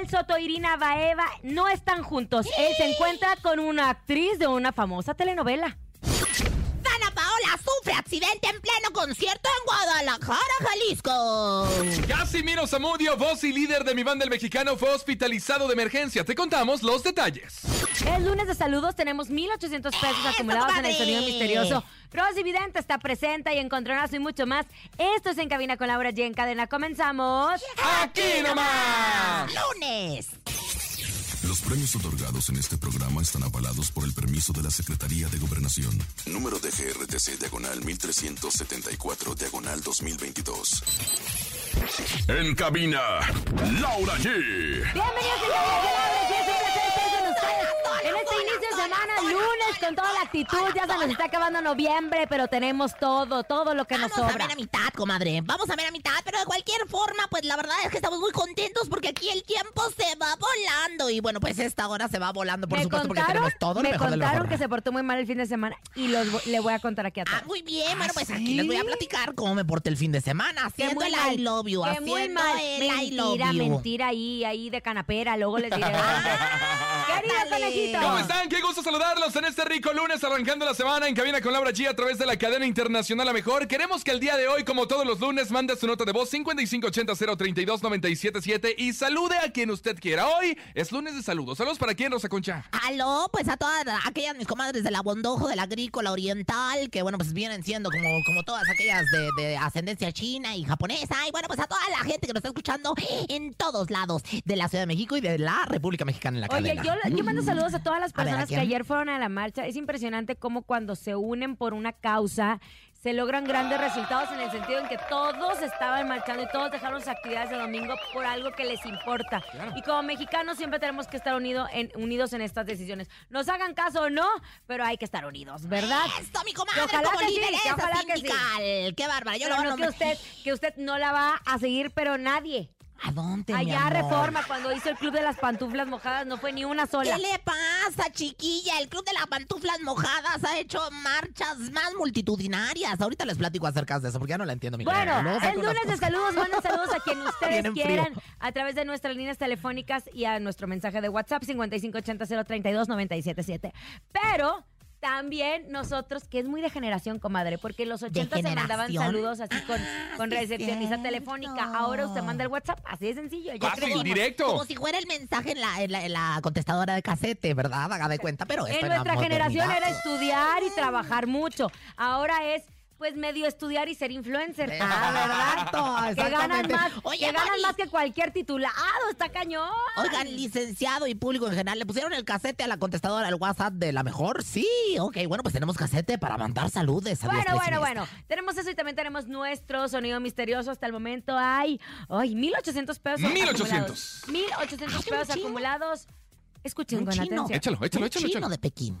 Gabriel Soto e Irina Baeva no están juntos. Él se encuentra con una actriz de una famosa telenovela. Dana Paola sufre accidente en pleno concierto en Guadalajara, Jalisco. Casimiro Zamudio, voz y líder de mi banda el mexicano, fue hospitalizado de emergencia. Te contamos los detalles. El lunes de saludos tenemos 1,800 pesos ¡Eso, acumulados en el sonido misterioso. Rosy Vidente está presente y encontronazo y mucho más. Esto es En Cabina con Laura G. En cadena comenzamos. ¡Aquí nomás! Los premios otorgados en este programa están avalados por el permiso de la Secretaría de Gobernación. Número de GRTC Diagonal 1374 Diagonal 2022. En cabina, Laura G. Bienvenidos Cabina con Laura semana, lunes, con toda la actitud. Ya se nos está acabando noviembre, pero tenemos todo, todo lo que nos Vamos a sobra. ver a mitad, comadre. Vamos a ver a mitad, pero de cualquier forma, pues la verdad es que estamos muy contentos porque aquí el tiempo se va volando. Y bueno, pues esta hora se va volando, por me supuesto, porque contaron, tenemos todo lo me mejor contaron mejor. que se portó muy mal el fin de semana y los, le voy a contar aquí a todos. Ah, muy bien, bueno, pues ¿Ah, aquí les voy a platicar cómo me porté el fin de semana, haciendo el mal, I love you, haciendo muy mal. el I love Mentira, you. mentira, ahí, ahí de canapera, luego les diré. Querido conejito. ¿Cómo están? Qué gusto saludarlos en este rico lunes, arrancando la semana en Cabina con Laura G a través de la cadena internacional La Mejor. Queremos que el día de hoy, como todos los lunes, mande su nota de voz 5580-032-977 y salude a quien usted quiera. Hoy es lunes de saludos. Saludos para quién, Rosa Concha. Aló, pues a todas aquellas mis comadres de la Bondojo, de la Agrícola Oriental, que bueno, pues vienen siendo como, como todas aquellas de, de ascendencia china y japonesa. Y bueno, pues a toda la gente que nos está escuchando en todos lados de la Ciudad de México y de la República Mexicana en la Oye, cadena. yo, yo mando saludos a todas las A ver, ¿a personas que quién? Ayer fueron a la marcha. Es impresionante cómo cuando se unen por una causa se logran grandes resultados en el sentido en que todos estaban marchando y todos dejaron sus actividades de domingo por algo que les importa. Y como mexicanos siempre tenemos que estar unido en- unidos en estas decisiones. Nos hagan caso o no, pero hay que estar unidos, ¿verdad? Esto, mi comadre, ojalá como que sí, ojalá que sí. Qué bárbara. Yo Pero no, no que usted, que usted no la va a seguir, pero nadie. ¿A dónde, mi Allá amor? Reforma, cuando hizo el Club de las Pantuflas Mojadas, no fue ni una sola. ¿Qué le pasa, chiquilla? El Club de las Pantuflas Mojadas ha hecho marchas más multitudinarias. Ahorita les platico acerca de eso, porque ya no la entiendo, mi Bueno, el lunes de saludos, manden saludos a quien ustedes frío. quieran a través de nuestras líneas telefónicas y a nuestro mensaje de WhatsApp 5580-032-977. Pero también nosotros, que es muy de generación, comadre, porque en los 80 se mandaban saludos así con, Ah, con sí, recepcionista telefónica. Ahora usted manda el WhatsApp, así de sencillo. Ya Fácil, crecimos. directo. Como si fuera el mensaje en la, en la, en la contestadora de casete, ¿verdad? Haga de cuenta, pero En nuestra generación era estudiar y trabajar mucho. Ahora es Pues medio estudiar y ser influencer. Exacto, Que ganan más, Oye, que ganan más que cualquier titulado, está cañón. Oigan, licenciado y público en general, ¿le pusieron el casete a la contestadora del WhatsApp de la mejor? Sí, ok, bueno, pues tenemos casete para mandar saludes. a Bueno, bueno, siniestra. bueno. Tenemos eso y también tenemos nuestro sonido misterioso. Hasta el momento hay, ay, 1800 pesos 1800. acumulados. 1800 Ay, pesos acumulados. Escuchen Un con chino. atención. Échalo, échalo, Un échalo, chino échalo. de Pekín.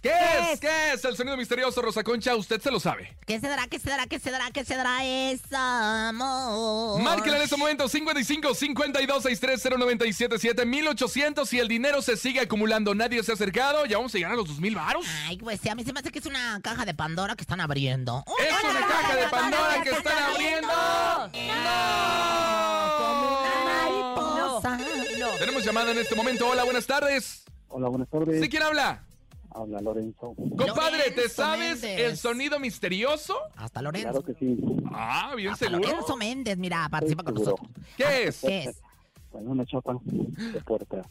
¿Qué ¿Qué es? es? ¿Qué es el sonido misterioso, Rosa Concha? Usted se lo sabe. ¿Qué se dará? ¿Qué se dará? ¿Qué se dará? ¿Qué se dará? Es amor. Márquela en este momento 55 52 63 0977 1800 y el dinero se sigue acumulando. Nadie se ha acercado. Ya vamos a llegar a los 2000 varos. Ay, pues sí, a mí se me hace que es una caja de Pandora que están abriendo. Es una caja de Pandora que están abriendo. ¡No! Mariposa. No. Tenemos llamada en este momento. Hola, buenas tardes. Hola, buenas tardes. ¿Sí quién habla? Habla Lorenzo. Compadre, ¿te Lorenzo sabes Méndez. el sonido misterioso? Hasta Claro Lorenzo. que sí. Ah, bien Hasta seguro. Lorenzo Méndez, mira, participa con Seguro. nosotros. ¿Qué es? ¿Qué es? Bueno, una chapa de puerta.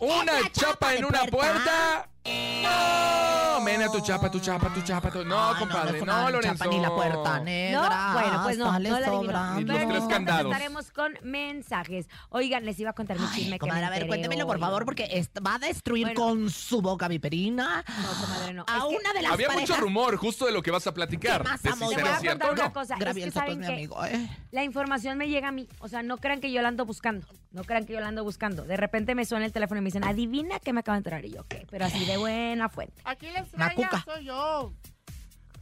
¿Una ¿Una chapa chapa en de una puerta? No, mena tu chapa, tu chapa, tu chapa. tu- No, Ay, compadre, es no, una Lorenzo. chapa ni la puerta No, negra. bueno, pues no, no la adivinó. sobra. Ni los tres estaremos con mensajes. Oigan, les iba a contar mi chisme Ay, que comadre, me a ver, cuéntemelo, por favor, porque va a destruir Bueno. con su boca viperina No, comadre, no. a Es que una de las Había parejas. mucho rumor justo de lo que vas a platicar. ¿Qué más, de si? Te voy a contar o una no. cosa. Es Graviel que Soto es saben mi que amigo. eh. la información me llega a mí. O sea, no crean que yo la ando buscando. No crean que yo la ando buscando. De repente me suena el teléfono y me dicen, adivina qué me acaba de entrar. Y yo, ¿qué? Pero así de buena fuente. Aquí les Macuca. extraña, soy yo.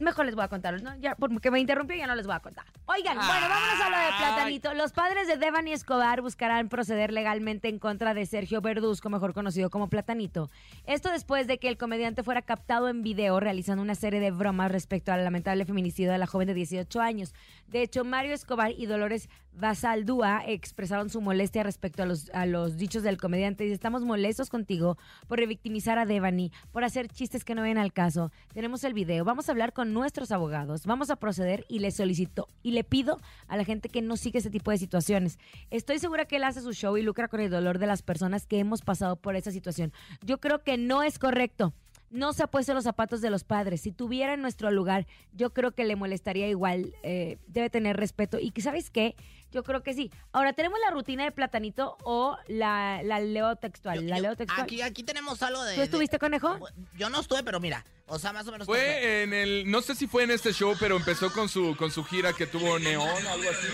Mejor les voy a contar, ¿no? Ya, porque me interrumpió, ya no les voy a contar. Oigan, bueno, vámonos a lo de Platanito. Los padres de Devani Escobar buscarán proceder legalmente en contra de Sergio Verduzco, mejor conocido como Platanito. Esto después de que el comediante fuera captado en video realizando una serie de bromas respecto al lamentable feminicidio de la joven de 18 años. De hecho, Mario Escobar y Dolores Basaldúa expresaron su molestia respecto a los, a los dichos del comediante. Dice, estamos molestos contigo por revictimizar a Devani, por hacer chistes que no ven al caso. Tenemos el video, vamos a hablar con nuestros abogados, vamos a proceder y le solicito y le pido a la gente que no sigue ese tipo de situaciones. Estoy segura que él hace su show y lucra con el dolor de las personas que hemos pasado por esa situación. Yo creo que no es correcto. No se ha puesto los zapatos de los padres. Si tuviera en nuestro lugar, yo creo que le molestaría igual. Eh, debe tener respeto. Y ¿sabes qué? Yo creo que sí. Ahora, ¿tenemos la rutina de platanito o la, la leo textual? la Yo- leo textual. Aquí, aquí tenemos algo de. ¿Tú estuviste, de- conejo? Yo no estuve, pero mira, o sea, más o menos. Fue en el, no sé si fue en este show, pero empezó con su, con su gira que tuvo Neón, algo así.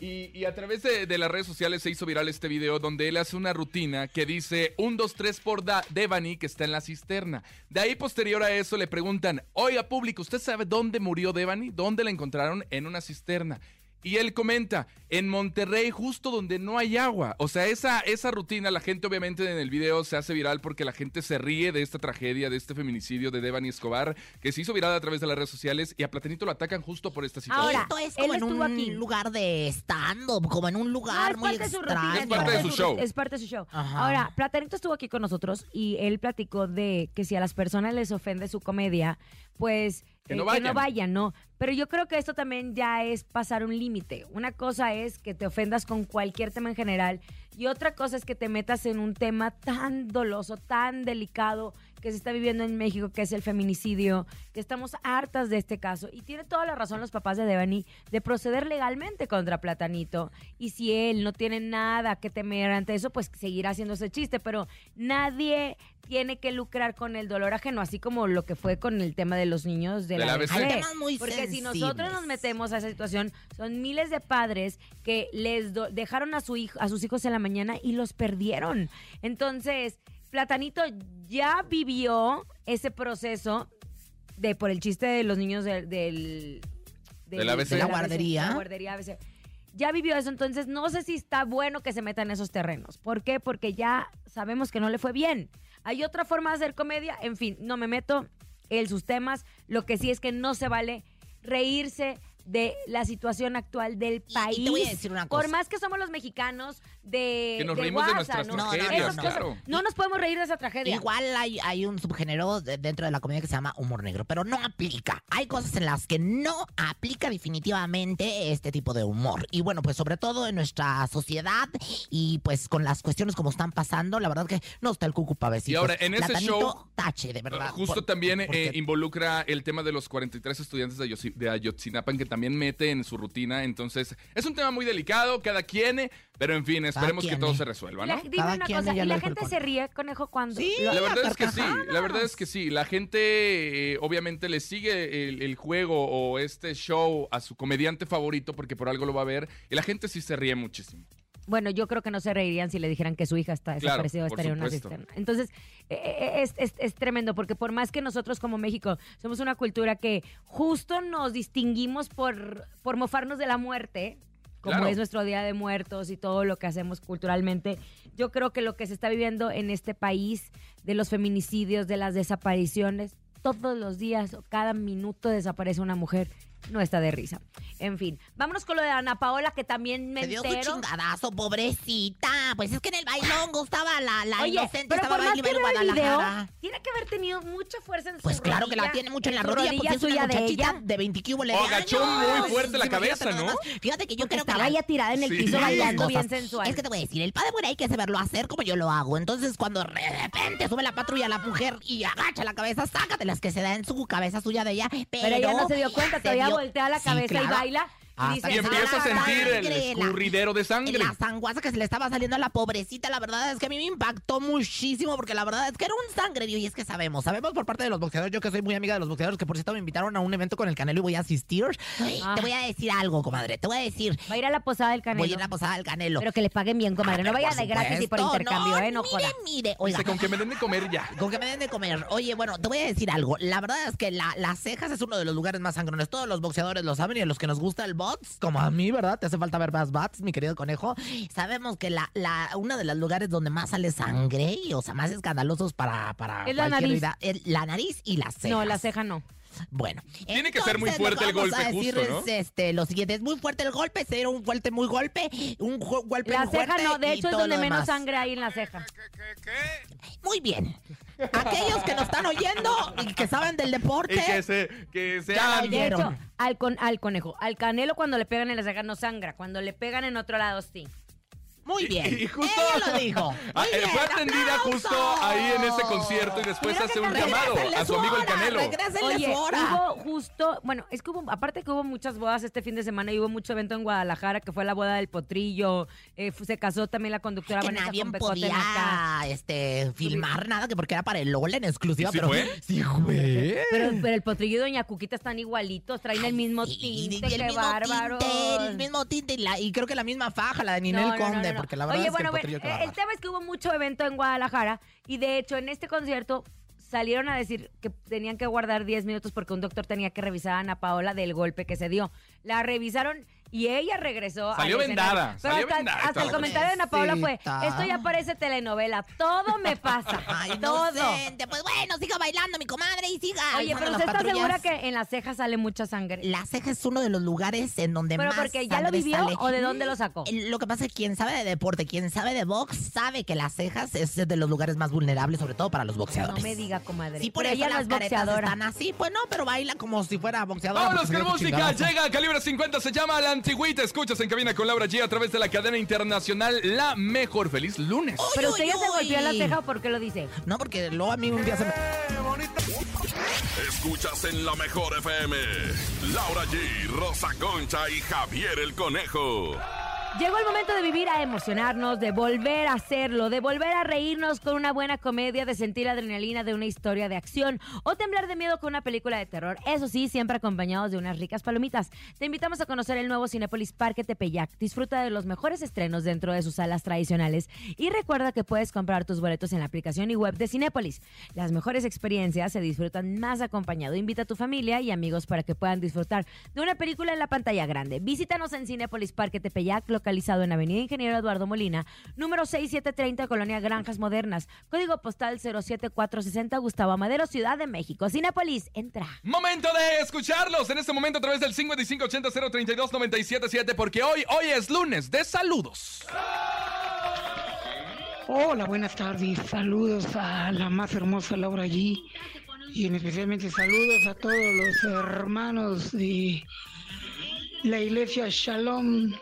Y, y a través de, de las redes sociales se hizo viral este video donde él hace una rutina que dice un, dos, tres por da Devani que está en la cisterna. De ahí posterior a eso le preguntan, oiga público, ¿usted sabe dónde murió Devani? ¿Dónde la encontraron? En una cisterna. Y él comenta, en Monterrey, justo donde no hay agua. O sea, esa, esa rutina, la gente obviamente en el video se hace viral porque la gente se ríe de esta tragedia, de este feminicidio de Devani Escobar, que se hizo viral a través de las redes sociales y a Platanito lo atacan justo por esta situación. Ahora, Esto es él como en estuvo un aquí. lugar de stand-up, como en un No, lugar es muy parte de su extraño. Es parte de su show. Es parte de su show. Ajá. Ahora, Platanito estuvo aquí con nosotros y él platicó de que si a las personas les ofende su comedia, pues Que no eh, que no vayan. vayan, ¿no? Pero yo creo que esto también ya es pasar un límite. Una cosa es que te ofendas con cualquier tema en general y otra cosa es que te metas en un tema tan doloso, tan delicado que se está viviendo en México, que es el feminicidio, que estamos hartas de este caso. Y tiene toda la razón los papás de Devani de proceder legalmente contra Platanito. Y si él no tiene nada que temer ante eso, pues seguirá haciendo ese chiste. Pero nadie tiene que lucrar con el dolor ajeno, así como lo que fue con el tema de los niños de Del la. Hay temas muy Porque si nosotros nos metemos a esa situación, son miles de padres que les dejaron a, su hijo, a sus hijos en la mañana y los perdieron. Entonces, Platanito ya vivió ese proceso de por el chiste de los niños del... del Del ABC. De la ABC, guardería. de la guardería ABC. Ya vivió eso, entonces no sé si está bueno que se meta en esos terrenos. ¿Por qué? Porque ya sabemos que no le fue bien. Hay otra forma de hacer comedia, en fin, no me meto en sus temas. Lo que sí es que no se vale reírse de la situación actual del país. y te voy a decir una Por cosa. más que somos los mexicanos de Que nos de reímos de nuestras ¿no? tragedias, cosas, claro. No nos podemos reír de esa tragedia. Igual hay, hay un subgénero de- dentro de la comedia que se llama humor negro, pero no aplica. Hay cosas en las que no aplica definitivamente este tipo de humor. Y bueno, pues sobre todo en nuestra sociedad y pues con las cuestiones como están pasando, la verdad que no está el cucu pavecito. Y ahora, en ese Platanito, show, tache, de verdad. Uh, Justo por- también eh, involucra el tema de los 43 estudiantes de, Ayotzi- de Ayotzinapa que también mete en su rutina. Entonces, es un tema muy delicado, cada quien, eh, pero en fin, esperemos que todo se resuelva, La- ¿no? dime Cada una cosa, ¿y la gente se ríe, conejo, cuando Sí. La verdad es que sí, la verdad es que sí. La gente eh, obviamente le sigue el, el juego o este show a su comediante favorito porque por algo lo va a ver y la gente sí se ríe muchísimo. Bueno, yo creo que no se reirían si le dijeran que su hija está Claro, desaparecida o por estaría en una cisterna. Entonces, eh, eh, es, es- es tremendo, porque por más que nosotros como México somos una cultura que justo nos distinguimos por, por mofarnos de la muerte, como Claro. es nuestro Día de Muertos y todo lo que hacemos culturalmente, yo creo que lo que se está viviendo en este país, de los feminicidios, de las desapariciones, todos los días o cada minuto desaparece una mujer, no está de risa. En fin, vámonos con lo de Ana Paola, que también me Se dio su entero. chingadazo, pobrecita. Pues es que en el bailongo estaba la, la Oye, inocente, pero estaba por más que el video, Guadalajara. tiene que haber tenido mucha fuerza en su Pues claro que la rodilla, tiene mucho en la su rodilla, porque es una de muchachita de 20 que hubo le Oh, agachó muy fuerte la cabeza, nada ¿no? más. Fíjate que yo Porque creo que estaba la- tirada en el Sí. piso Las bailando bien sensual. Es que te voy a decir, el padre bueno hay que saberlo hacer como yo lo hago. Entonces, cuando de repente sube la patrulla la mujer y agacha la cabeza, sácatelas que se da en su cabeza suya de ella. Pero, Pero ella no se dio cuenta, todavía voltea la Sí, cabeza y baila Hasta dice, Y empieza a sentir el sangre, la- escurridero de sangre. La sanguaza que se le estaba saliendo a la pobrecita, la verdad es que a mí me impactó muchísimo porque la verdad es que era un sangrerío y es que sabemos, sabemos por parte de los boxeadores, yo que soy muy amiga de los boxeadores, que por cierto me invitaron a un evento con el Canelo y voy a asistir. Ah. Te voy a decir algo, comadre, te voy a decir, va a ir a la posada del canelo. voy a ir a la posada del Canelo. Pero que le paguen bien, comadre. Ah, No vaya de gratis y por intercambio, ¿eh? No mire, joda. Mire, oiga, Dice, con que me den de comer ya. con que me den de comer. Oye, bueno, te voy a decir algo. La verdad es que la- las cejas es uno de los lugares más sangrones. Todos los boxeadores lo saben y a los que nos gusta el box, como a mí, ¿verdad? Te hace falta ver más bots, mi querido conejo. Sabemos que la, la, uno de los lugares donde más sale sangre y, o sea, más escandalosos para, para Es la nariz. vida, es la nariz y las cejas. No, la ceja no. Bueno. Tiene que ser muy fuerte el golpe, decir justo, ¿no? es, este, lo siguiente, es muy fuerte el golpe, ser un fuerte muy golpe, un golpe La muy ceja fuerte no, de hecho es donde menos sangre hay en la ceja. Muy bien. Aquellos que nos están oyendo y que saben del deporte. Y que, se, que Ya. De oyeron. hecho, al, con, al conejo, al canelo cuando le pegan en la ceja no sangra, cuando le pegan en otro lado sí. Muy Y- bien. y justo- Ella lo dijo. Ah, eh, bien, fue atendida ¡aplausos! justo ahí en ese concierto y después Mira hace un llamado a su amigo el Canelo. Oye, hubo justo, bueno, es que hubo, aparte que hubo muchas bodas este fin de semana y hubo mucho evento en Guadalajara, que fue la boda del potrillo, eh, se casó también la conductora que Vanessa nadie con acá. podía este, filmar nada, que porque era para el LOL en exclusiva, ¿Sí pero fue? sí fue. Pero, pero el potrillo y Doña Cuquita están igualitos, traen el mismo Y- tinte, y el qué mismo bárbaro. tinte, el mismo tinte y, la- y creo que la misma faja, la de Ninel No, no, no, Conde, no, no. porque la verdad Oye, es bueno, que el bueno, eh, el tema es que hubo mucho evento en Guadalajara y de hecho en este concierto salieron a decir que tenían que guardar 10 minutos porque un doctor tenía que revisar a Ana Paola del golpe que se dio. La revisaron y ella regresó al Salió vendada, Pero salió hasta, vendada hasta el comentario de Ana Paola fue, esto ya parece telenovela, todo me pasa, Ay, todo. inocente. Pues bueno, siga bailando mi comadre y siga. Oye, pero usted está segura que en las cejas sale mucha sangre. La ceja es uno de los lugares en donde ¿Pero más porque ya lo vivió sale. o de dónde lo sacó? Lo que pasa es que quien sabe de deporte, quien sabe de box, sabe que las cejas es de los lugares más vulnerables, sobre todo para los No boxeadores. me diga, comadre. Sí, por pero eso ella no las es caretas boxeadora. están así. Pues no, pero baila como si fuera boxeadora. Vámonos con música. Llega Calibre 50, se llama La Antigüita. Escuchas en cabina con Laura G a través de la cadena internacional La Mejor. Feliz lunes. Pero Uy, usted ya uy, se golpeó la ceja, ¿o ¿por qué lo dice? No, porque luego a mí un día se me... Escuchas en la mejor FM. Laura G, Rosa Concha y Javier el Conejo. Llegó el momento de vivir a emocionarnos, de volver a hacerlo, de volver a reírnos con una buena comedia, de sentir adrenalina de una historia de acción o temblar de miedo con una película de terror. Eso sí, siempre acompañados de unas ricas palomitas. Te invitamos a conocer el nuevo Cinépolis Parque Tepeyac. Disfruta de los mejores estrenos dentro de sus salas tradicionales y recuerda que puedes comprar tus boletos en la aplicación y web de Cinépolis. Las mejores experiencias se disfrutan más acompañado. Invita a tu familia y amigos para que puedan disfrutar de una película en la pantalla grande. Visítanos en Cinépolis Parque Tepeyac, localizado en Avenida Ingeniero Eduardo Molina, número 6730, Colonia Granjas Modernas. Código postal 07460, Gustavo Madero, Ciudad de México. Cinépolis, entra. Momento de escucharlos en este momento a través del 5580-032-977 porque hoy, hoy es lunes de saludos. Hola, buenas tardes. Saludos a la más hermosa Laura G. Y en especialmente saludos a todos los hermanos de la iglesia Shalom.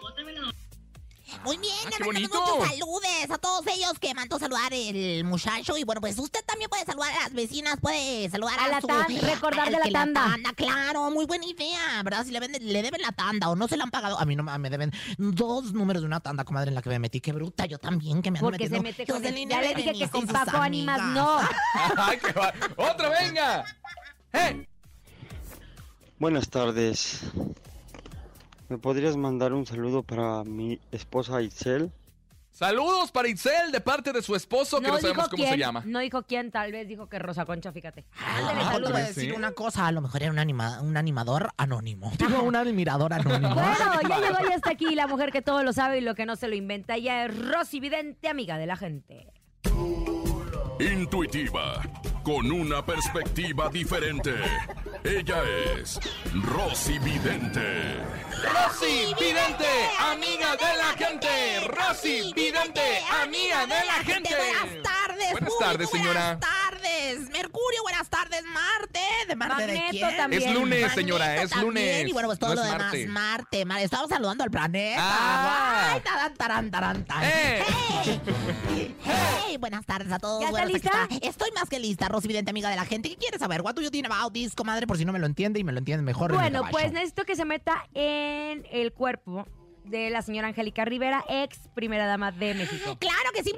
Muy bien, Ah, hermano, bonito. muchos saludes a todos ellos que mandó saludar el muchacho. Y bueno, pues usted también puede saludar a las vecinas, puede saludar a, A la su- tan- recordar al de la tanda. Claro, muy buena idea, ¿verdad? Si le, venden- le deben la tanda o no se la han pagado. A mí no me deben dos números de una tanda, comadre, en la que me metí. Qué bruta, yo también, que me ando Porque se mete con el- Ya le dije que con Paco Ánimas amigas. no. ¡Otra, venga! ¡Eh! Buenas tardes. ¿Me podrías mandar un saludo para mi esposa Itzel? Saludos para Itzel de parte de su esposo, que no, sabemos dijo cómo quién, se llama. no dijo quién, tal vez dijo que Rosa Concha, fíjate. A lo Ándale, te saludos. voy a Sí. decir una cosa, a lo mejor era un, anima- un animador anónimo. Digo, un admirador anónimo. Bueno, ya llegó y hasta aquí la mujer que todo lo sabe y lo que no se lo inventa. Ella es Rosy Vidente, amiga de la gente. Intuitiva, con una perspectiva diferente. Ella es Rosy Vidente. Rosy Vidente, amiga de la gente. Rosy Vidente, amiga de la gente. Buenas tardes, Buenas tardes, señora. Buenas tardes, Mercurio. Buenas tardes, Marte. ¿De Marte de quién? también. Es lunes, Magneto señora, es también, lunes. Y bueno, pues todo No lo demás, Marte. Marte. Marte. Estamos saludando al planeta. Ah. Ay, tarán, tarán, tarán, tarán. ¡Eh! Hey, buenas tardes a todos. ¿Ya está Bueno, lista? está. Estoy más que lista, Rosy Vidente, amiga de la gente. ¿Qué quieres saber? What do you think about this, comadre? Por si no me lo entiende y me lo entiende mejor. Bueno, pues necesito que se meta en el cuerpo de la señora Angélica Rivera, ex primera dama de México. Claro que sí.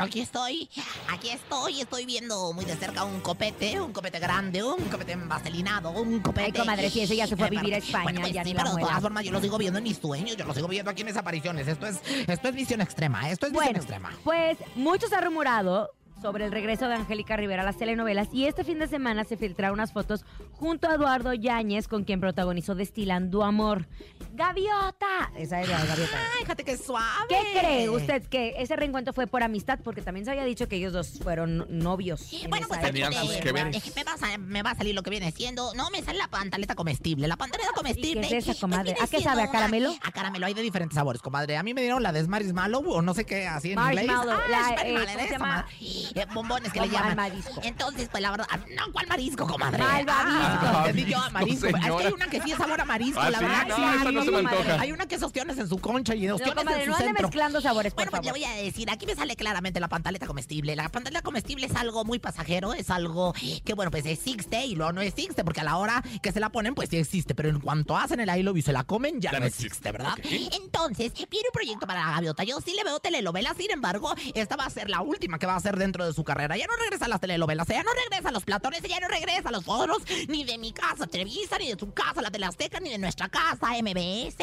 Aquí estoy, aquí estoy, estoy viendo muy de cerca un copete, un copete grande, un copete vaselinado, un copete. Ay, comadre, si ese ya se fue a vivir a España, Bueno, pues ya sí, pero de todas formas yo lo sigo viendo en mis sueños, yo lo sigo viendo aquí en mis apariciones. Esto es, esto es visión extrema, esto es visión extrema. pues muchos han rumorado sobre el regreso de Angélica Rivera a las telenovelas y este fin de semana se filtraron unas fotos junto a Eduardo Yáñez con quien protagonizó Destilando Amor. ¡Gaviota! Esa es la Gaviota. Ay, fíjate qué suave. ¿Qué cree usted que ese reencuentro fue por amistad? Porque también se había dicho que ellos dos fueron novios. en Bueno, pues Tenían sus que que me va, a, sa- me va a salir lo que viene siendo. No, me sale la pantaleta comestible. La pantaleta comestible. ¿Y qué es esa, comadre? ¿A qué sabe? ¿A una- caramelo? A caramelo. Hay de diferentes sabores, comadre. A mí me dieron la de Marshmallow o no sé qué, así en inglés. Ah, la, es eh, bombones que le llaman. al marisco. Entonces, pues la verdad. No, ¿cuál marisco, comadre? Malvavisco. Ah, entendí yo, Marisco. Es que hay una que sí es sabor a marisco, ¿Ah, la sí? verdad. No, sí, esa no se me comadre. antoja. Hay una que es ostiones en su concha y No, ostiones comadre, en su no ande centro. mezclando sabores, por Bueno, pues le voy a decir, aquí me sale claramente la pantaleta comestible. La pantaleta comestible es algo muy pasajero, es algo que, bueno, pues existe y luego no existe, porque a la hora que se la ponen, pues sí existe, pero en cuanto hacen el I love you y se la comen, ya, Ya no no existe, existe, ¿verdad? Entonces, viene un proyecto para la gaviota. Yo sí le veo telenovelas, sin embargo, esta va a ser la última que va a hacer dentro de su carrera. Ya no regresa a las telenovelas, ella no regresa a los platones, ella no regresa a los foros, ni de mi casa Televisa, ni de su casa, la Teleazteca, ni de nuestra casa MBS.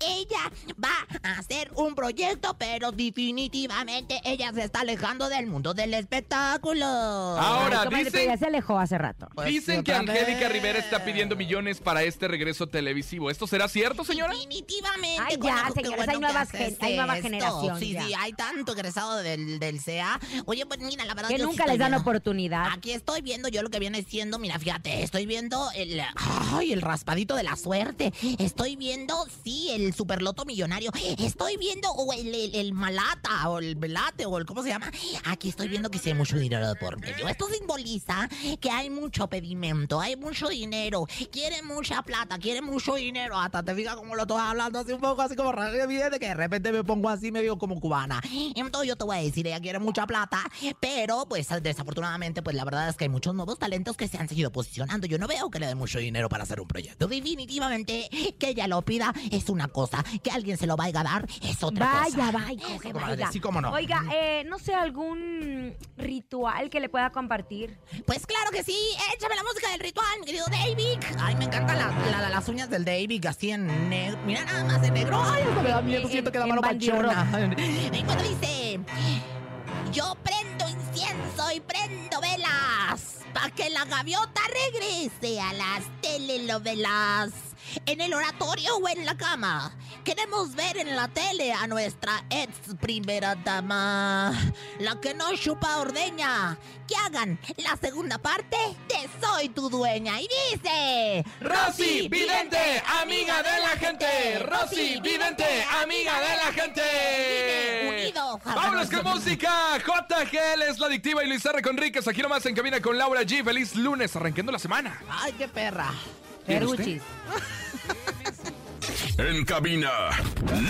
Ella va a hacer un proyecto, pero definitivamente ella se está alejando del mundo del espectáculo. Ahora, Ay, dicen- ya se alejó hace rato. Pues, Dicen que Angélica. Rivera está pidiendo millones para este regreso televisivo. ¿Esto será cierto, señora? Definitivamente. Ay, ya, señores, hay nuevas hay nueva esto. generación, Sí, ya. sí, hay tanto egresado del, del CEA. Oye, pues mira, la verdad Que sí nunca estoy les dan viendo- oportunidad. Aquí estoy viendo yo lo que viene siendo, mira, fíjate, estoy viendo el, ay, el raspadito de la suerte. Estoy viendo, sí, el superloto millonario. Estoy viendo o el, el- el malata o el velate o el, ¿cómo se llama? Aquí estoy viendo que sí hay mucho dinero de por medio. Esto simboliza que hay mucho pedimento, hay mucho dinero. Quieren mucha plata, quieren mucho dinero. Hasta te fijas como lo estoy hablando así un poco así como evidente que de repente me pongo así medio como cubana. Entonces yo te voy a decir, ella quiere mucha plata, pero pues desafortunadamente pues la verdad es que hay muchos nuevos talentos que se han seguido posicionando. Yo no veo que le den mucho dinero para hacer un proyecto. Definitivamente que ella lo pida es una cosa, que alguien se lo vaya a dar es otra Vaya, cosa. vaya, Eso, comadre, vaya. Sí, cómo no. Oiga, eh, no sé, algún ritual que le pueda compartir. Pues claro que sí, échame la música del ritual, mi querido David. Ay, me encantan la- la- la- las uñas del David, así en negro. Mira nada más de negro. Ay, eso me da miedo, En- siento que la en mano manchona. Y cuando dice, yo prendo incienso y prendo velas para que la gaviota regrese a las telenovelas. En el oratorio o en la cama. Queremos ver en la tele a nuestra ex primera dama, la que no chupa ordeña. Que hagan la segunda parte de Soy tu dueña. Y dice... Rosy Vidente, amiga de la gente. Rosy Vidente, amiga de la gente. Unido. Vámonos con música. JGL es la adictiva y Luis R. Conríquez. Aquí nomás en cabina con Laura G. Feliz lunes, arrancando la semana. Ay, qué perra. Era o En cabina,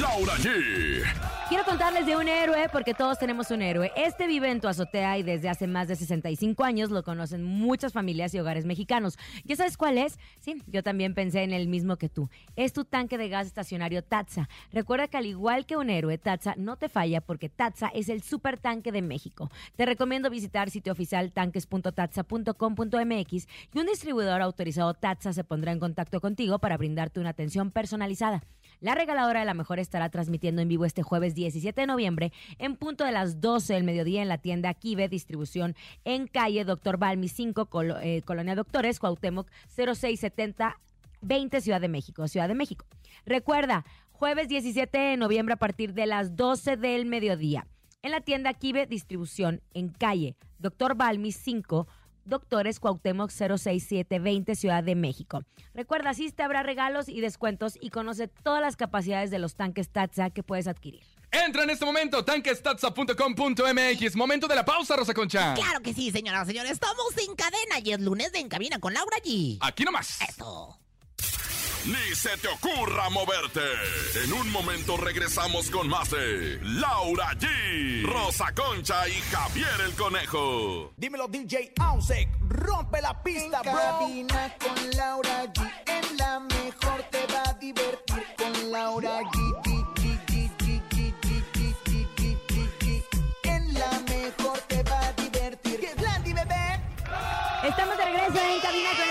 Laura G. Quiero contarles de un héroe porque todos tenemos un héroe. Este vive en tu azotea y desde hace más de 65 años lo conocen muchas familias y hogares mexicanos. ¿Ya sabes cuál es? Sí, yo también pensé en el mismo que tú. Es tu tanque de gas estacionario Tatsa. Recuerda que al igual que un héroe, Tatsa no te falla porque Tatsa es el super tanque de México. Te recomiendo visitar sitio oficial tanques.tatsa.com.mx y un distribuidor autorizado Tatsa se pondrá en contacto contigo para brindarte una atención personalizada. La regaladora de la mejor estará transmitiendo en vivo este jueves 17 de noviembre en punto de las 12 del mediodía en la tienda Kibe Distribución en calle Doctor Balmi 5, Colo- eh, Colonia Doctores, Cuauhtémoc 0670 20 Ciudad de México, Ciudad de México. Recuerda, jueves 17 de noviembre a partir de las 12 del mediodía en la tienda Kibe Distribución en calle Doctor Balmi 5, Doctores Cuauhtémoc 06720 Ciudad de México. Recuerda, asiste, habrá regalos y descuentos y conoce todas las capacidades de los tanques Tatsa que puedes adquirir. Entra en este momento, tanquestatsa.com.mx. Momento de la pausa, Rosa Concha. Claro que sí, señoras y señores. Estamos en cadena y es lunes de En Cabina con Laura G. Aquí nomás. Eso ni se te ocurra moverte. En un momento regresamos con más de Laura G, Rosa Concha y Javier el Conejo. Dímelo DJ Ausek, rompe la pista, en bro. Con Laura G, en la mejor te va a divertir con Laura G. En la mejor te va a divertir. ¡Que es bebé! Estamos de regreso en Cabina con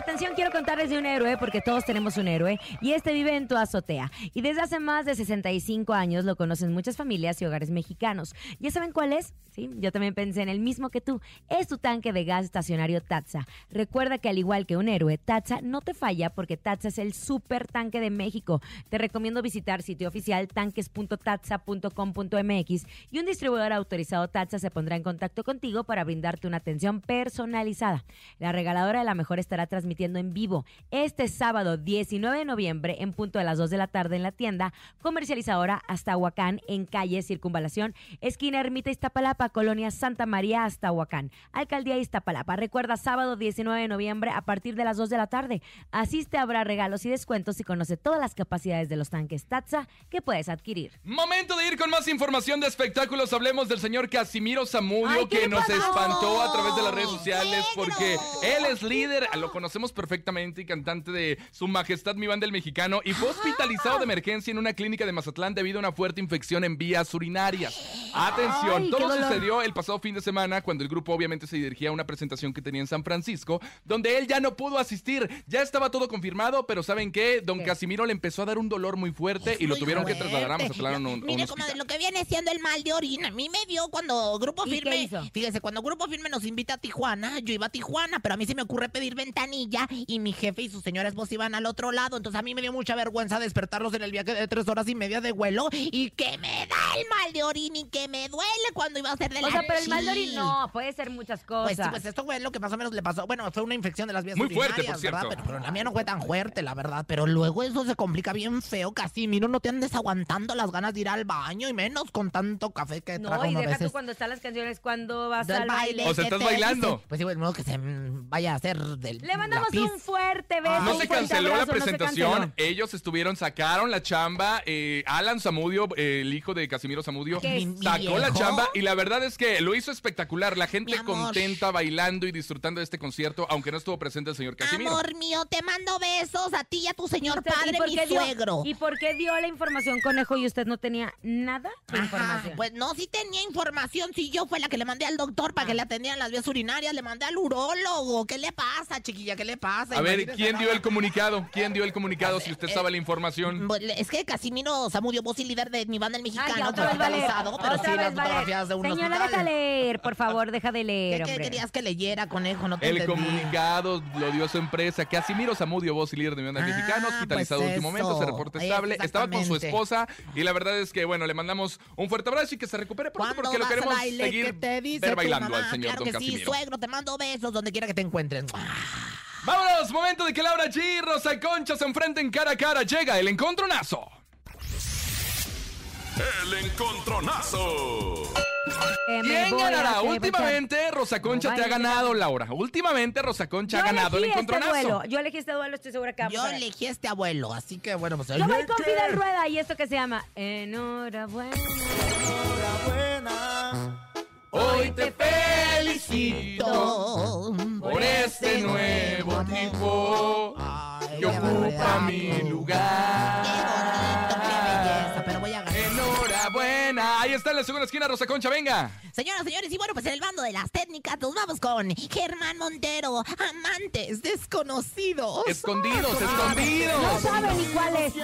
Atención, quiero contarles de un héroe, porque todos tenemos un héroe, y este vive en tu azotea. Y desde hace más de 65 años lo conocen muchas familias y hogares mexicanos. ¿Ya saben cuál es? Sí, yo también pensé en el mismo que tú. Es tu tanque de gas estacionario Tatsa. Recuerda que al igual que un héroe, Tatsa no te falla porque Tatsa es el super tanque de México. Te recomiendo visitar sitio oficial tanques.tatsa.com.mx y un distribuidor autorizado Tatsa se pondrá en contacto contigo para brindarte una atención personalizada. La regaladora de la mejor estará transmitiendo en vivo este sábado 19 de noviembre en punto de las 2 de la tarde en la tienda comercializadora hasta Huacán en calle Circunvalación, esquina Ermita Iztapalapa, Colonia Santa María hasta Huacán, Alcaldía Iztapalapa. Recuerda sábado 19 de noviembre a partir de las 2 de la tarde. Asiste, habrá regalos y descuentos y conoce todas las capacidades de los tanques Tatsa que puedes adquirir. Momento de ir con más información de espectáculos. Hablemos del señor Casimiro Zamudio Ay, ¿qué que nos espantó a través de las redes sociales porque él es líder, lo conocemos perfectamente y cantante de Su Majestad Mi Banda el Mexicano y fue hospitalizado de emergencia en una clínica de Mazatlán debido a una fuerte infección en vías urinarias. Atención, Ay, todo sucedió el pasado fin de semana cuando el grupo obviamente se dirigía a una presentación que tenía en San Francisco donde él ya no pudo asistir. Ya estaba todo confirmado, pero ¿saben qué? Don ¿Qué? Casimiro le empezó a dar un dolor muy fuerte y lo tuvieron que trasladar a Mazatlán Mire, como de lo que viene siendo el mal de orina. A mí me dio cuando Grupo ¿Y qué Firme. hizo? Fíjese, cuando Grupo Firme nos invita a Tijuana, yo iba a Tijuana, pero a mí se me ocurre pedir ventanilla y mi jefe y su señora esposa iban al otro lado. Entonces a mí me dio mucha vergüenza despertarlos en el viaje de tres horas y media de vuelo y que me da el mal de orina y que me duele cuando iba a ser de la O sea, pero el mal de orín no, puede ser muchas Pues cosas. sí, pues esto fue lo que más o menos le pasó. Bueno, fue una infección de las vías Muy fuerte, por cierto. ¿verdad? Pero, pero la mía no fue tan fuerte, la verdad. Pero luego eso se complica bien feo, Casimiro. No te andes aguantando las ganas de ir al baño y menos con tanto café que traga No, y deja tú cuando están las canciones, cuando vas Del al baile. O sea, estás bailando. dice. Pues sí, bueno, que se vaya a hacer del mandamos un fuerte beso. No un se canceló la no presentación, canceló. ellos estuvieron, sacaron la chamba, eh, Alan Zamudio, eh, el hijo de Casimiro Zamudio, sacó la chamba y la verdad es que lo hizo espectacular, la gente contenta, bailando y disfrutando de este concierto, aunque no estuvo presente el señor Casimiro. Amor mío, te mando besos a ti y a tu señor ¿Usted- y padre, mi dio- suegro. ¿Y por qué dio la información, conejo, y usted no tenía nada de Ajá, información? Pues no, sí tenía información, sí, yo fue la que le mandé al doctor para que le atendieran las vías urinarias, le mandé al urólogo, ¿qué le pasa, chiquilla? ¿Qué le pasa? A ver, ¿quién dio el comunicado? ¿Quién dio el comunicado si usted Eh, sabe la información? Pues, Es que Casimiro Zamudio, voz y líder de mi banda el mexicano, hospitalizado, pero Otra sí vez las fotografías de un Señora, deja leer, por favor, deja de leer, ¿Qué, querías que leyera, conejo? No te El entendí. comunicado lo dio su empresa. Casimiro Zamudio, voz y líder de mi banda Ah, mexicano, hospitalizado pues en último momento, se reporta estable. Estaba con su esposa y la verdad es que, bueno, le mandamos un fuerte abrazo y que se recupere pronto ¿Cuándo porque lo queremos baile? seguir ¿Qué te dice ver bailando mamá? al señor Claro Don que sí, suegro, te mando besos donde quiera que te encuentres. Vámonos, momento de que Laura G y Rosa Concha se enfrenten cara a cara. Llega el encontronazo. El encontronazo. Me ¿Quién ganará? Últimamente Rosa Concha te ha ganado, Laura. Últimamente Rosa Concha ha ganado el este encontronazo. duelo. Yo elegí este duelo, estoy segura que vamos Yo elegí este abuelo, así que bueno, pues... Yo voy con Fidel Rueda y esto que se llama Enhorabuena. Hoy te felicito por este nuevo tipo que ocupa mi Qué bonito, qué lugar. belleza, pero voy a ganar. Enhorabuena. Ahí está en la segunda esquina, Rosa Concha, venga. Señoras, señores, y bueno, pues en el bando de las técnicas nos vamos con Germán Montero, amantes desconocidos. Escondidos, No escondidos. saben ni cuál es.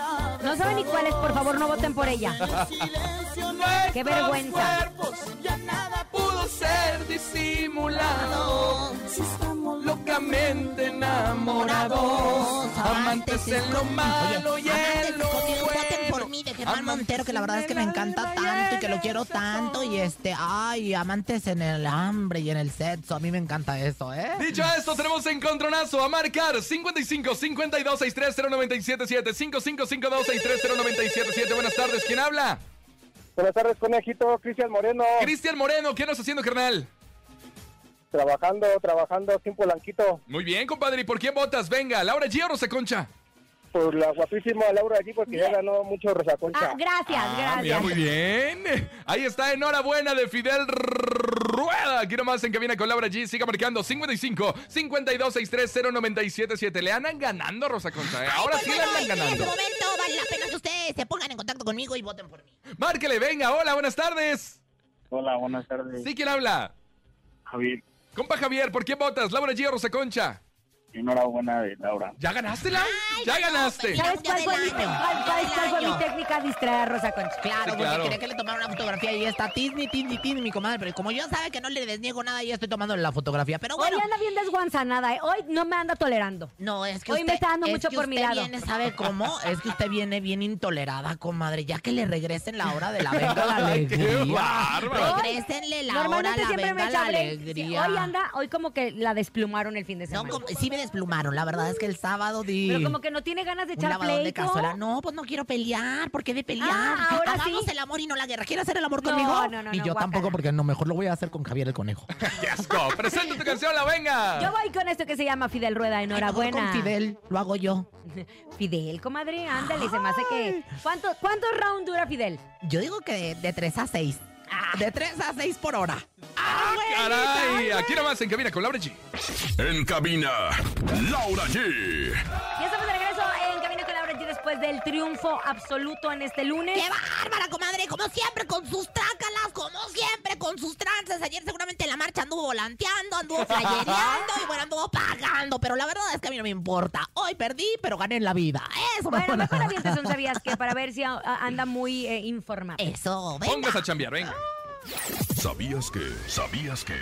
No saben ni cuál es, por favor, no voten por ella. Qué vergüenza. Ser disimulado. Locamente enamorados, amantes en lo malo y en lo por mí de Germán Montero, que la verdad es que me encanta tanto y que lo quiero tanto. Y este, ay, amantes en el hambre y en el sexo. A mí me encanta eso, ¿eh? Dicho esto, tenemos encontronazo a marcar 55 52 63 0977 55 52 63 0977. Buenas tardes, ¿quién habla? Buenas tardes, conejito. Cristian Moreno. Cristian Moreno, ¿qué andas haciendo, carnal? Trabajando, trabajando, sin polanquito. Muy bien, compadre, ¿y por quién votas? Venga, Laura G o Rosa Concha. Por la guapísima Laura allí, porque ya ganó mucho Rosa Concha. Ah, gracias, Ah, gracias. mira, muy bien. Ahí está, enhorabuena de Fidel Rueda. Aquí nomás en cabina con Laura G. Siga marcando 55 52 63 0977. Le andan ganando, Rosa Concha. ¿eh? Ahora sí le andan en ganando. este momento vale la pena que ustedes se pongan en contacto conmigo y voten por mí. Márquele, venga. Hola, buenas tardes. Hola, buenas tardes. ¿Sí quién habla? Javier, Compa Javier, ¿por quién votas? ¿Laura G o Rosa Concha? Enhorabuena de Laura. ¿Ya ganaste, Lau? Ay, ya ganaste. ¿Sabes cuál fue, mi, Del año, cuál- cuál- del cuál fue mi año. técnica distraer a Rosa Concha? Claro, Sí, porque quería que le tomara una fotografía y está Tisney, Tisney, Tisney, mi comadre. Pero como yo sabe que no le desniego nada, ya estoy tomando la fotografía. Pero bueno. Hoy anda bien desguanzanada, ¿eh? Hoy no me anda tolerando. No, es que Hoy me está dando es mucho que por mi usted lado. viene, ¿sabe cómo? Es que usted viene bien intolerada, comadre. Ya que le regresen la hora de la venga la alegría. bárbaro. Regrésenle la hora Normalmente la echa la alegría. Hoy anda, hoy como que la desplumaron el fin de No, semana. como- sí me desplumaron. La verdad es que el sábado di... Pero como que no tiene ganas de un echar de pleito. cazuela. No, pues no quiero pelear. ¿Por qué de pelear? Ah, ahora Hagamos sí. el amor y no la guerra. ¿Quiere hacer el amor No, conmigo? no, no, y no, yo tampoco, porque no, mejor lo voy a hacer con Javier el Conejo. ¡Qué asco! Presenta tu canción, la venga. Yo voy con esto que se llama Fidel Rueda, Ay, enhorabuena. Con Fidel, lo hago yo. Fidel, comadre, ándale, se me hace que... ¿Cuánto, ¿Cuántos rounds dura Fidel? Yo digo que de, de 3 a 6. De 3 a 6 por hora. ¡Caray! Aquí nomás en cabina con Laura G. En cabina, Laura G. Ya estamos después del triunfo absoluto en este lunes. ¡Qué bárbara, comadre! Como siempre, con sus trácalas, como siempre, con sus trances. Ayer seguramente en la marcha anduvo volanteando, anduvo flayereando y bueno, anduvo pagando. Pero la verdad es que a mí no me importa. Hoy perdí, pero gané en la vida. Eso me Bueno, mejor avientes un sabías que para ver si a- a- anda muy eh, informado. Eso, venga. Póngase a chambear, venga. ¿Sabías que? ¿Sabías que?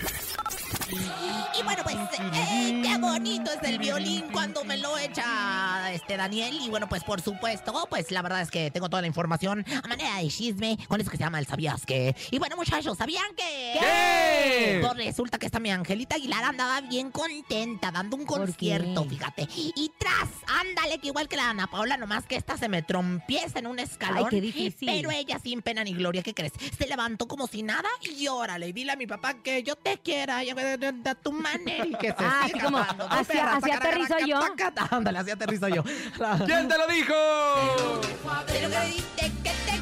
Y bueno, pues, eh, qué bonito es el violín cuando me lo echa este Daniel. Y bueno, pues por supuesto, pues la verdad es que tengo toda la información a manera de chisme con eso que se llama el sabías que. Y bueno, muchachos, ¿sabían que? ¿Qué? Pues resulta que esta mi Angelita Aguilar andaba bien contenta dando un ¿Por concierto, fíjate. Y tras, ándale, que igual que la Ana Paula, nomás que esta se me trompieza en un escalón. Ay, qué difícil. Pero ella sin pena ni gloria, ¿qué crees? Se levantó como si nada y órale, y dile a mi papá que yo te quiera, y a a tu manera y que se Ah, así como, así Taca, aterrizo yo. Ándale, así aterrizo yo. ¿Quién te lo dijo? Pero que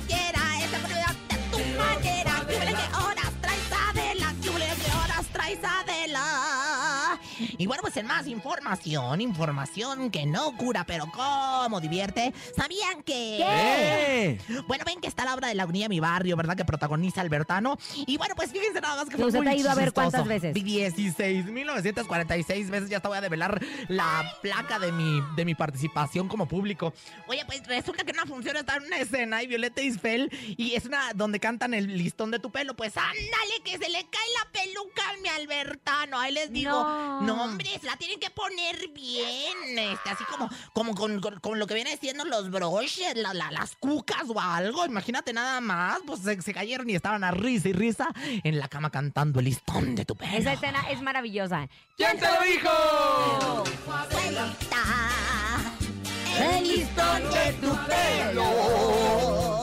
Y bueno, pues en más información, información que no cura, pero cómo divierte. ¿Sabían que... ¡Eh! Bueno, ven que está la obra de la unidad Mi Barrio, ¿verdad? Que protagoniza Albertano. Y bueno, pues fíjense nada más que fue muy ha ido a ver cuántas veces. 16, 1946 veces. Ya te voy a develar la placa de mi, de mi participación como público. Oye, pues resulta que una función está en una escena y Violeta Isfel y es una donde cantan el listón de tu pelo. Pues ándale, que se le cae la peluca a mi Albertano. Ahí les digo, No. no, hombre, se la tienen que poner bien. Este, así como, como con, con- con lo que viene siendo los broches, la- la- las cucas o algo. Imagínate nada más. Pues se, se cayeron y estaban a risa y risa en la cama cantando el listón de tu pelo. Esa escena es maravillosa. ¿Quién te lo dijo? El listón de tu pelo.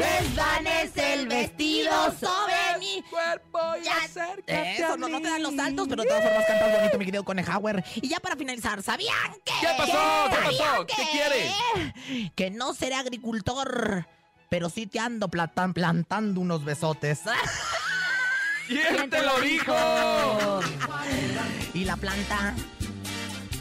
Desvanece el vestido sobre mí. Cuerpo y Ya- acércate Eso, a no, te dan los saltos, pero de todas formas cantas bonito, mi querido Conejauer. Y ya para finalizar, ¿sabían que? ¿Qué pasó? ¿Qué pasó? ¿Sabían ¿Qué quiere? Que no seré agricultor, pero sí te ando platan- plantando unos besotes. ¿Quién te lo dijo? y la planta,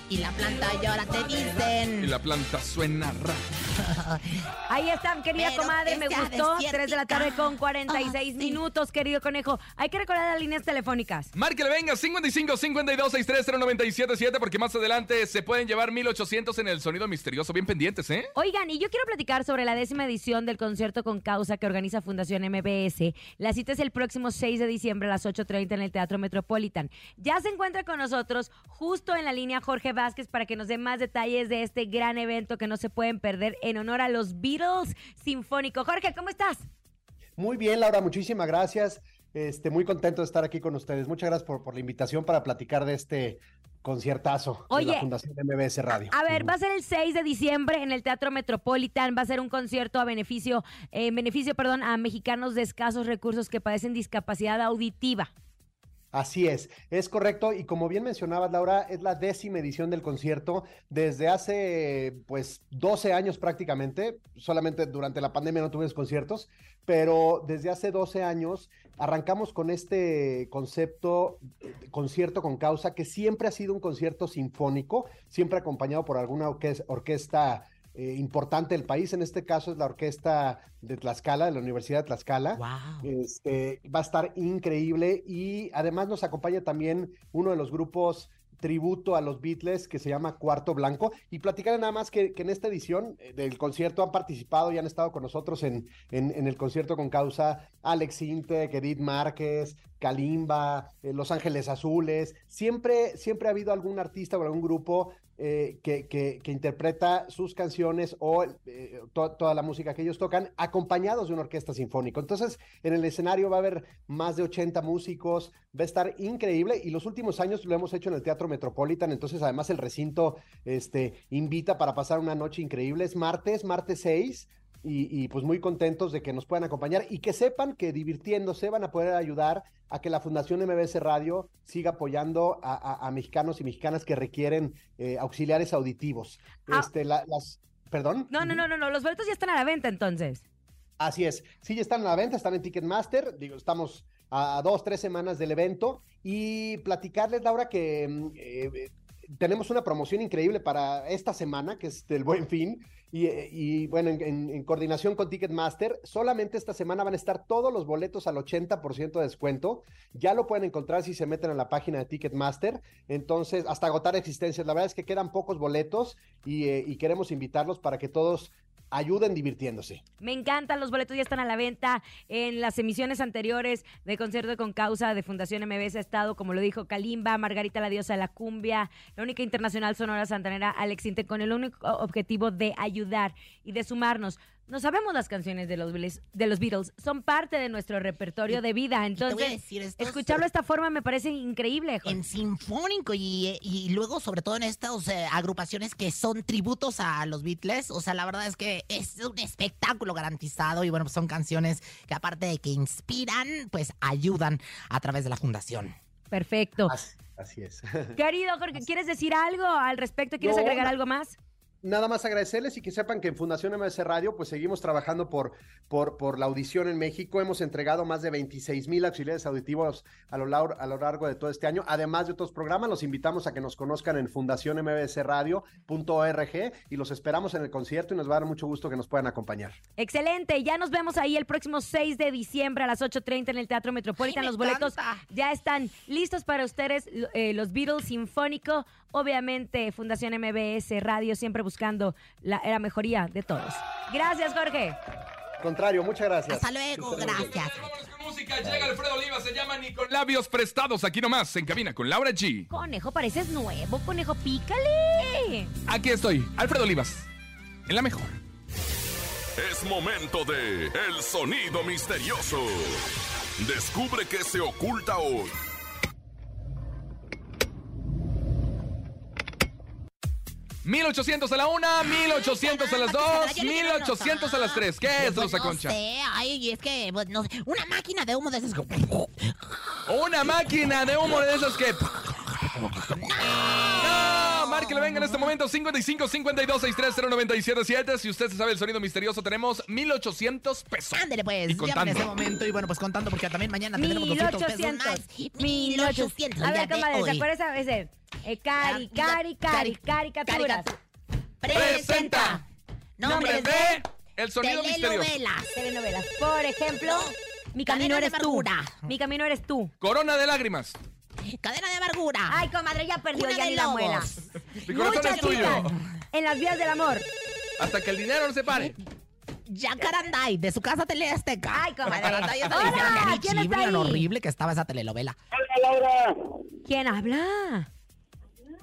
y la planta y ahora te dicen. Y la planta suena rara. Ahí están, querida Pero comadre, que me gustó. desértica. 3 de la tarde con 46 Ah, sí. minutos, querido conejo. Hay que recordar las líneas telefónicas. Márquele, venga, 55 52 63 0977 porque más adelante se pueden llevar 1800 en el sonido misterioso. Bien pendientes, ¿eh? Oigan, y yo quiero platicar sobre la décima edición del concierto con causa que organiza Fundación MBS. La cita es el próximo 6 de diciembre a las 8.30 en el Teatro Metropolitan. Ya se encuentra con nosotros justo en la línea Jorge Vázquez para que nos dé más detalles de este gran evento que no se pueden perder en honor a los Beatles Sinfónico. Jorge, ¿cómo estás? Muy bien, Laura, muchísimas gracias. Este, muy contento de estar aquí con ustedes. Muchas gracias por, por la invitación para platicar de este conciertazo de Oye, la Fundación MBS Radio. A ver, va a ser el 6 de diciembre en el Teatro Metropolitan. Va a ser un concierto a beneficio, eh, en beneficio, perdón, a mexicanos de escasos recursos que padecen discapacidad auditiva. Así es, es correcto. Y como bien mencionabas, Laura, es la décima edición del concierto desde hace, pues, 12 años prácticamente. Solamente durante la pandemia no tuvimos conciertos, pero desde hace 12 años arrancamos con este concepto, concierto con causa, que siempre ha sido un concierto sinfónico, siempre acompañado por alguna orques- orquesta. Eh, importante del país, en este caso es la orquesta de Tlaxcala, de la Universidad de Tlaxcala. Wow. Este, va a estar increíble y además nos acompaña también uno de los grupos tributo a los Beatles que se llama Cuarto Blanco y platicar nada más que, que en esta edición eh, del concierto han participado y han estado con nosotros en, en, en el concierto con causa Alex Intec, Edith Márquez, Kalimba, eh, Los Ángeles Azules, siempre, siempre ha habido algún artista o algún grupo eh, que, que, que interpreta sus canciones o eh, to- toda la música que ellos tocan acompañados de una orquesta sinfónica. Entonces, en el escenario va a haber más de 80 músicos, va a estar increíble y los últimos años lo hemos hecho en el Teatro Metropolitan, entonces además el recinto este, invita para pasar una noche increíble. Es martes, martes 6. Y, y, pues muy contentos de que nos puedan acompañar y que sepan que divirtiéndose van a poder ayudar a que la Fundación MBS Radio siga apoyando a, a- a mexicanos y mexicanas que requieren eh, auxiliares auditivos. Ah. Este, la- las, perdón. No, no, no, no, no, los boletos ya están a la venta entonces. Así es. Sí, ya están a la venta, están en Ticketmaster. Digo, estamos a dos, tres semanas del evento. Y platicarles, Laura, que mm, eh, tenemos una promoción increíble para esta semana, que es del Buen Fin. Y, bueno, en, coordinación con Ticketmaster, solamente esta semana van a estar todos los boletos al 80% de descuento. Ya lo pueden encontrar si se meten a la página de Ticketmaster. Entonces, hasta agotar existencias. La verdad es que quedan pocos boletos y, eh, y queremos invitarlos para que todos ayuden divirtiéndose. Me encantan, los boletos ya están a la venta. En las emisiones anteriores de Concierto con Causa de Fundación MBS ha estado, como lo dijo Kalimba, Margarita la diosa de la cumbia, la única internacional sonora santanera, Alex Inte, con el único objetivo de ayudar y de sumarnos. No sabemos las canciones de los, Beatles- de los Beatles, son parte de nuestro repertorio de vida. Entonces, decir, estos- escucharlo de esta forma me parece increíble. Jorge. En sinfónico y, y luego sobre todo en estas eh, agrupaciones que son tributos a los Beatles, o sea, la verdad es que es un espectáculo garantizado y bueno, pues son canciones que aparte de que inspiran, pues ayudan a través de la fundación. Perfecto. Así, así es. Querido Jorge, ¿quieres decir algo al respecto? ¿Quieres No, agregar no. algo más? Nada más agradecerles y que sepan que en Fundación MS Radio, pues seguimos trabajando por, por, por la audición en México. Hemos entregado más de 26 mil auxiliares auditivos a lo, a lo largo de todo este año, además de otros programas. Los invitamos a que nos conozcan en fundacionmbsradio.org y los esperamos en el concierto y nos va a dar mucho gusto que nos puedan acompañar. Excelente, ya nos vemos ahí el próximo 6 de diciembre a las 8.30 en el Teatro Metropolitan. Ay, me los boletos encanta. ya están listos para ustedes, eh, los Beatles Sinfónico, obviamente Fundación MBS Radio, siempre buscando la, la mejoría de todos. Gracias, Jorge. Contrario, muchas gracias. Hasta luego, gracias. Con música. Llega Alfredo Oliva, se llama Ni con labios prestados. Aquí nomás, en cabina con Laura G. Conejo, pareces nuevo, conejo, pícale. Aquí estoy, Alfredo Olivas. En la mejor. Es momento de El Sonido Misterioso. Descubre qué se oculta hoy. ¿1800 a la una, 1800 a las dos, 1800 a las tres. ¿Qué es, Pues Rosa no Concha? sé, ay, es que, pues, no sé, una máquina de humo de esas. Una máquina de humo de esas que. ¡No! Márquele, venga en este momento 55 52 63 097 Si usted se sabe el sonido misterioso, tenemos 1800 pesos. Ándele, pues, Y llama en contando. ese momento y bueno, pues contando porque también mañana tendremos 200 pesos 1800. más. 1800 A ver, de comadre, ¿se hoy. acuerdas a veces? Eh, cari, cari, cari, cari, caricaturas. Presenta nombres de El sonido misterioso. telenovelas. Telenovelas. Por ejemplo, Mi camino eres tú. Mi camino eres tú. Corona de lágrimas. Cadena de amargura. Ay, comadre, ya perdió Una ya de ni la lobos. muela. Mi corazón es tuyo. En las vías del amor. Hasta que el dinero no se pare. Jacaranday, de su casa Teleazteca. Ay, comadre. Jacaranday, esa Hola, le dijeron a mi ¿quién está chibli, lo horrible que estaba esa telenovela. Hola, Laura. ¿Quién habla?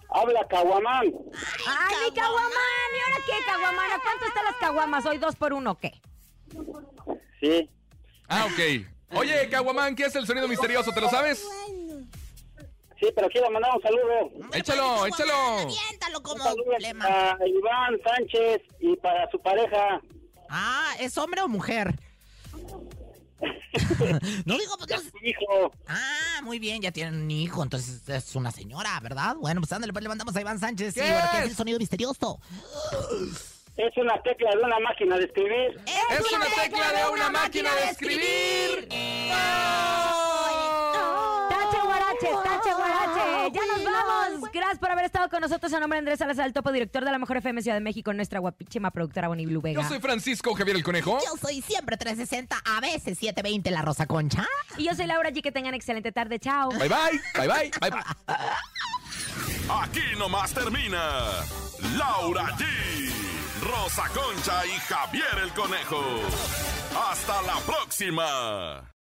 Habla Caguamán. Ay, mi caguamán. ¿Y ahora qué, caguamán? ¿A cuánto están las caguamas? ¿Hoy dos por uno o qué? Sí. Ah, ok. Oye, Caguamán, ¿qué es el sonido misterioso? ¿Te lo sabes? Sí, pero quiero mandar un saludo. Échalo, Pues, échalo. Aviéntalo Un como lema. para Iván Sánchez y para su pareja. Ah, ¿es hombre o mujer? no digo, pues, hijo. Ah, muy bien, ya tienen un hijo, entonces es una señora, ¿verdad? Bueno, pues ándale, pues le mandamos a Iván Sánchez. ¿Qué y bueno, ¿qué es es? el sonido misterioso? Es una tecla de una máquina de escribir. Es una tecla de una máquina de escribir. Tache estado con nosotros. En nombre de Andrés Salazar, el topo director de la Mejor FM Ciudad de México, nuestra guapísima productora Bonnie Blue Vega. Yo soy Francisco Javier el Conejo. Yo soy siempre 360, a veces 720 la Rosa Concha. Y yo soy Laura G. Que tengan excelente tarde. Chao. Bye bye, bye bye, bye bye. Aquí nomás termina Laura G, Rosa Concha y Javier el Conejo. Hasta la próxima.